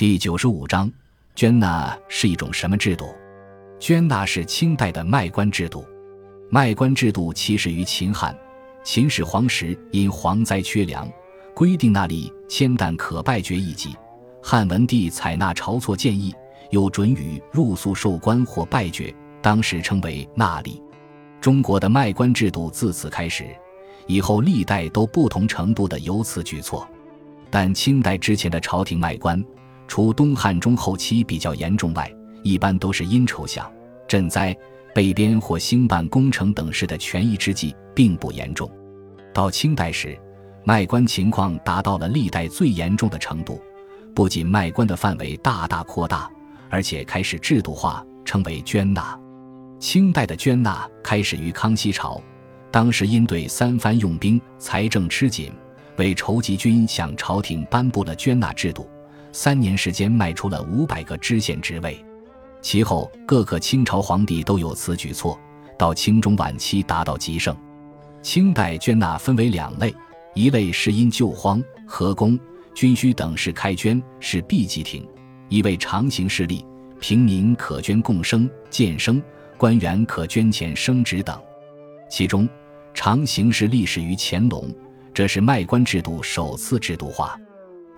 第九十五章，捐纳是一种什么制度？捐纳是清代的卖官制度。卖官制度起始于秦汉，秦始皇时因蝗灾缺粮，规定纳里千担可拜爵一级。汉文帝采纳晁错建议，又准予入宿授官或拜爵，当时称为纳吏。中国的卖官制度自此开始，以后历代都不同程度的由此举措。但清代之前的朝廷卖官，除东汉中后期比较严重外，一般都是因筹饷、赈灾。被编或兴办工程等事的权宜之计并不严重，到清代时，卖官情况达到了历代最严重的程度，不仅卖官的范围大大扩大，而且开始制度化，称为捐纳。清代的捐纳开始于康熙朝，当时因对三藩用兵，财政吃紧，为筹集军向朝廷颁布了捐纳制度，三年时间卖出了五百个知县职位。其后各个清朝皇帝都有此举措，到清中晚期达到极盛。清代捐纳分为两类，一类是因救荒、河工、军需等事开捐，是避忌亭；一位常行事例，平民可捐共生、建生，官员可捐钱升职等。其中常行事历始于乾隆，这是卖官制度首次制度化。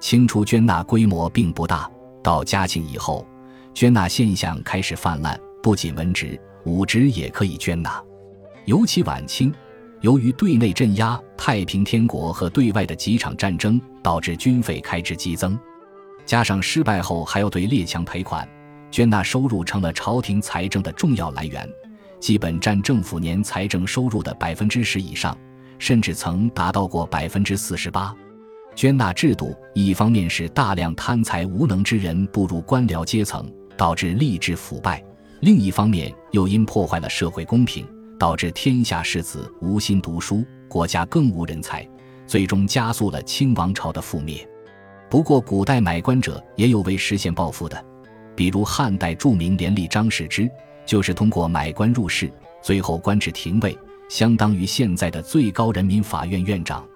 清初捐纳规模并不大，到嘉庆以后。捐纳现象开始泛滥，不仅文职、武职也可以捐纳。尤其晚清，由于对内镇压太平天国和对外的几场战争，导致军费开支激增，加上失败后还要对列强赔款，捐纳收入成了朝廷财政的重要来源，基本占政府年财政收入的百分之十以上，甚至曾达到过百分之四十八。捐纳制度一方面是大量贪财无能之人步入官僚阶层。导致吏治腐败，另一方面又因破坏了社会公平，导致天下士子无心读书，国家更无人才，最终加速了清王朝的覆灭。不过，古代买官者也有为实现暴富的，比如汉代著名廉吏张世之，就是通过买官入仕，最后官至廷尉，相当于现在的最高人民法院院长。